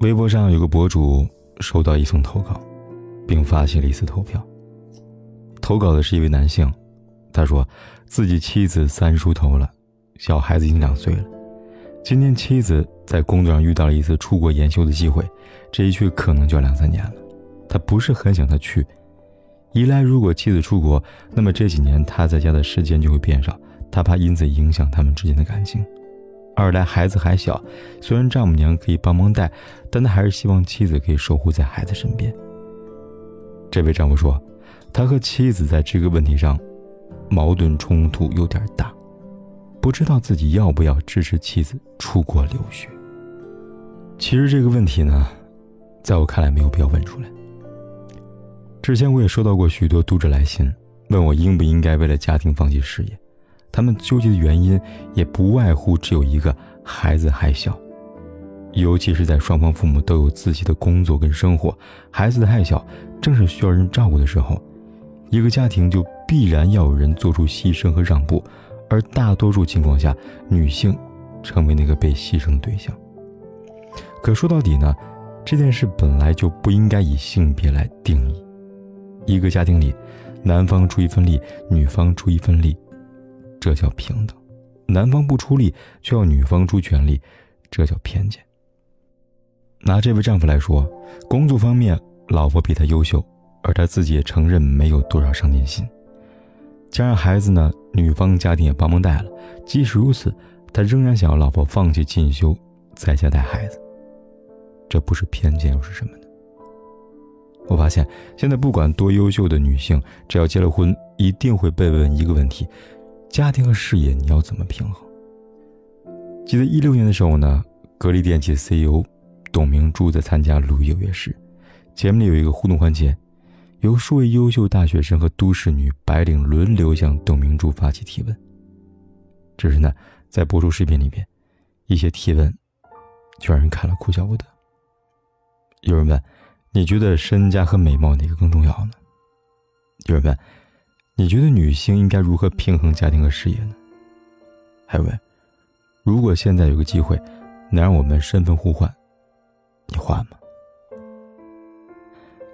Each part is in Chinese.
微博上有个博主收到一封投稿，并发起了一次投票。投稿的是一位男性，他说自己妻子三十出头了，小孩子已经两岁了。今天妻子在工作上遇到了一次出国研修的机会，这一去可能就要两三年了。他不是很想他去，一来如果妻子出国，那么这几年他在家的时间就会变少，他怕因此影响他们之间的感情。二来孩子还小，虽然丈母娘可以帮忙带，但他还是希望妻子可以守护在孩子身边。这位丈夫说，他和妻子在这个问题上矛盾冲突有点大，不知道自己要不要支持妻子出国留学。其实这个问题呢，在我看来没有必要问出来。之前我也收到过许多读者来信，问我应不应该为了家庭放弃事业。他们纠结的原因也不外乎只有一个：孩子还小，尤其是在双方父母都有自己的工作跟生活，孩子还小，正是需要人照顾的时候，一个家庭就必然要有人做出牺牲和让步，而大多数情况下，女性成为那个被牺牲的对象。可说到底呢，这件事本来就不应该以性别来定义，一个家庭里，男方出一份力，女方出一份力。这叫平等，男方不出力，却要女方出全力，这叫偏见。拿这位丈夫来说，工作方面，老婆比他优秀，而他自己也承认没有多少上进心。加上孩子呢，女方家庭也帮忙带了。即使如此，他仍然想要老婆放弃进修，在家带孩子。这不是偏见又是什么呢？我发现，现在不管多优秀的女性，只要结了婚，一定会被问一个问题。家庭和事业你要怎么平衡？记得一六年的时候呢，格力电器 CEO 董明珠在参加《鲁豫有约》时，节目里有一个互动环节，由数位优秀大学生和都市女白领轮流向董明珠发起提问。只是呢，在播出视频里边，一些提问就让人看了哭笑不得。有人问：“你觉得身家和美貌哪个更重要呢？”有人问。你觉得女性应该如何平衡家庭和事业呢？还问，如果现在有个机会，能让我们身份互换，你换吗？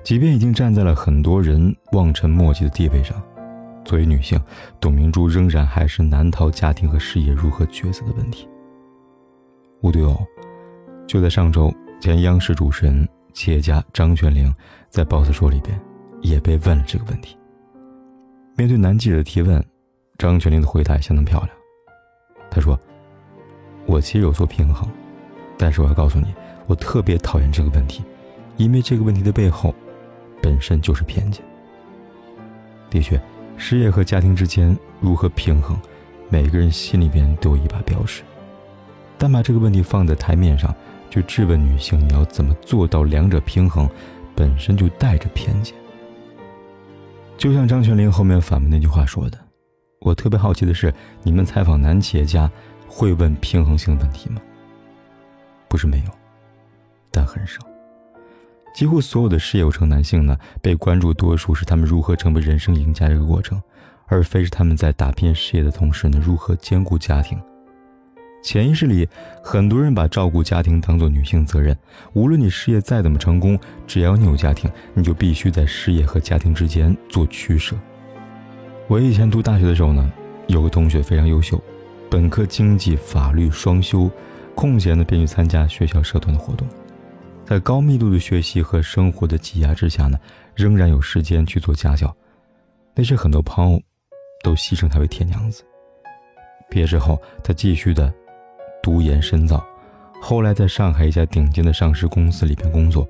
即便已经站在了很多人望尘莫及的地位上，作为女性，董明珠仍然还是难逃家庭和事业如何抉择的问题。无独有偶，就在上周，前央视主持人、企业家张泉灵在《Boss 说》里边也被问了这个问题。面对男记者的提问，张泉灵的回答相当漂亮。他说：“我其实有做平衡，但是我要告诉你，我特别讨厌这个问题，因为这个问题的背后，本身就是偏见。的确，事业和家庭之间如何平衡，每个人心里边都有一把标尺。但把这个问题放在台面上，去质问女性你要怎么做到两者平衡，本身就带着偏见。”就像张泉灵后面反问那句话说的：“我特别好奇的是，你们采访男企业家会问平衡性问题吗？不是没有，但很少。几乎所有的事业有成男性呢，被关注多数是他们如何成为人生赢家这个过程，而非是他们在打拼事业的同时呢，如何兼顾家庭。”潜意识里，很多人把照顾家庭当做女性责任。无论你事业再怎么成功，只要你有家庭，你就必须在事业和家庭之间做取舍。我以前读大学的时候呢，有个同学非常优秀，本科经济、法律双修，空闲的便去参加学校社团的活动。在高密度的学习和生活的挤压之下呢，仍然有时间去做家教。那时很多朋友都戏称他为“铁娘子”。毕业之后，他继续的。读研深造，后来在上海一家顶尖的上市公司里边工作，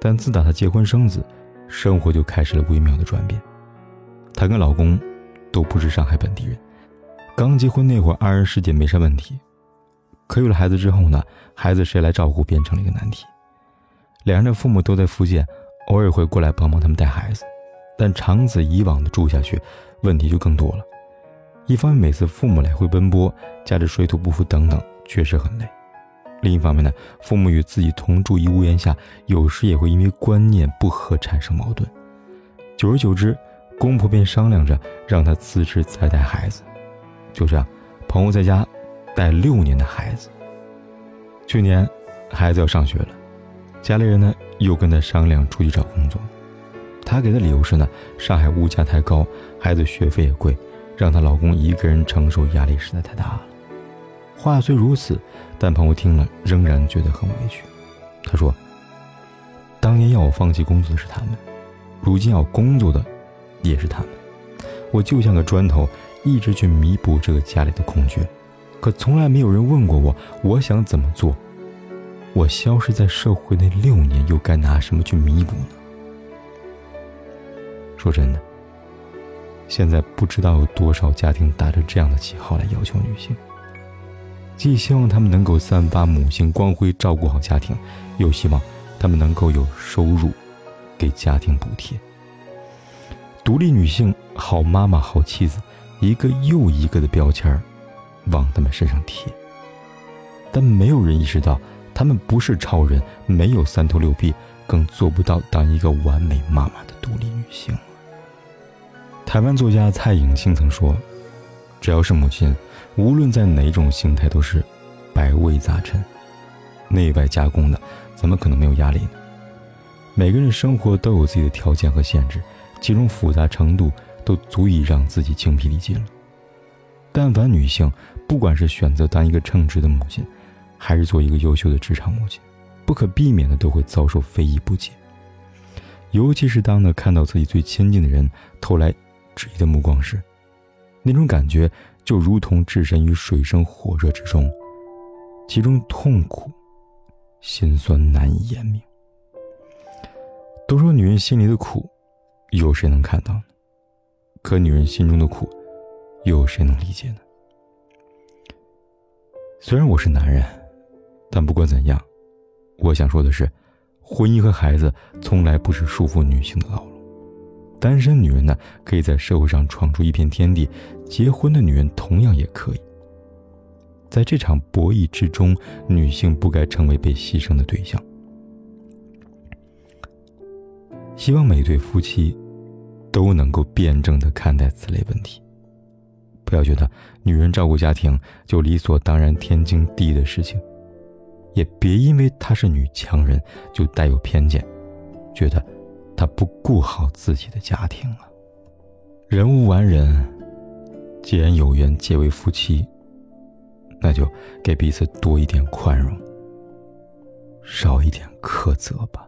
但自打她结婚生子，生活就开始了微妙的转变。她跟老公都不是上海本地人，刚结婚那会儿，二人世界没啥问题。可有了孩子之后呢，孩子谁来照顾变成了一个难题。两人的父母都在福建，偶尔会过来帮忙他们带孩子，但长此以往的住下去，问题就更多了。一方面，每次父母来回奔波，加之水土不服等等，确实很累；另一方面呢，父母与自己同住一屋檐下，有时也会因为观念不合产生矛盾。久而久之，公婆便商量着让他辞职再带孩子。就这样，朋友在家带六年的孩子。去年，孩子要上学了。家里人呢又跟他商量出去找工作，他给的理由是呢，上海物价太高，孩子学费也贵，让她老公一个人承受压力实在太大了。话虽如此，但朋友听了仍然觉得很委屈。他说：“当年要我放弃工作的是他们，如今要工作的也是他们。我就像个砖头，一直去弥补这个家里的空缺，可从来没有人问过我，我想怎么做。”我消失在社会那六年，又该拿什么去弥补呢？说真的，现在不知道有多少家庭打着这样的旗号来要求女性，既希望她们能够散发母性光辉，照顾好家庭，又希望她们能够有收入，给家庭补贴。独立女性、好妈妈、好妻子，一个又一个的标签儿往她们身上贴，但没有人意识到。他们不是超人，没有三头六臂，更做不到当一个完美妈妈的独立女性。台湾作家蔡颖清曾说：“只要是母亲，无论在哪种形态，都是百味杂陈，内外加工的，怎么可能没有压力呢？每个人生活都有自己的条件和限制，其中复杂程度都足以让自己精疲力尽了。但凡女性，不管是选择当一个称职的母亲，还是做一个优秀的职场母亲，不可避免的都会遭受非议不解。尤其是当呢看到自己最亲近的人投来质疑的目光时，那种感觉就如同置身于水深火热之中，其中痛苦、心酸难以言明。都说女人心里的苦，有谁能看到呢？可女人心中的苦，又有谁能理解呢？虽然我是男人。但不管怎样，我想说的是，婚姻和孩子从来不是束缚女性的牢笼。单身女人呢，可以在社会上闯出一片天地；结婚的女人同样也可以。在这场博弈之中，女性不该成为被牺牲的对象。希望每对夫妻都能够辩证的看待此类问题，不要觉得女人照顾家庭就理所当然、天经地义的事情。也别因为她是女强人就带有偏见，觉得他不顾好自己的家庭了。人无完人，既然有缘结为夫妻，那就给彼此多一点宽容，少一点苛责吧。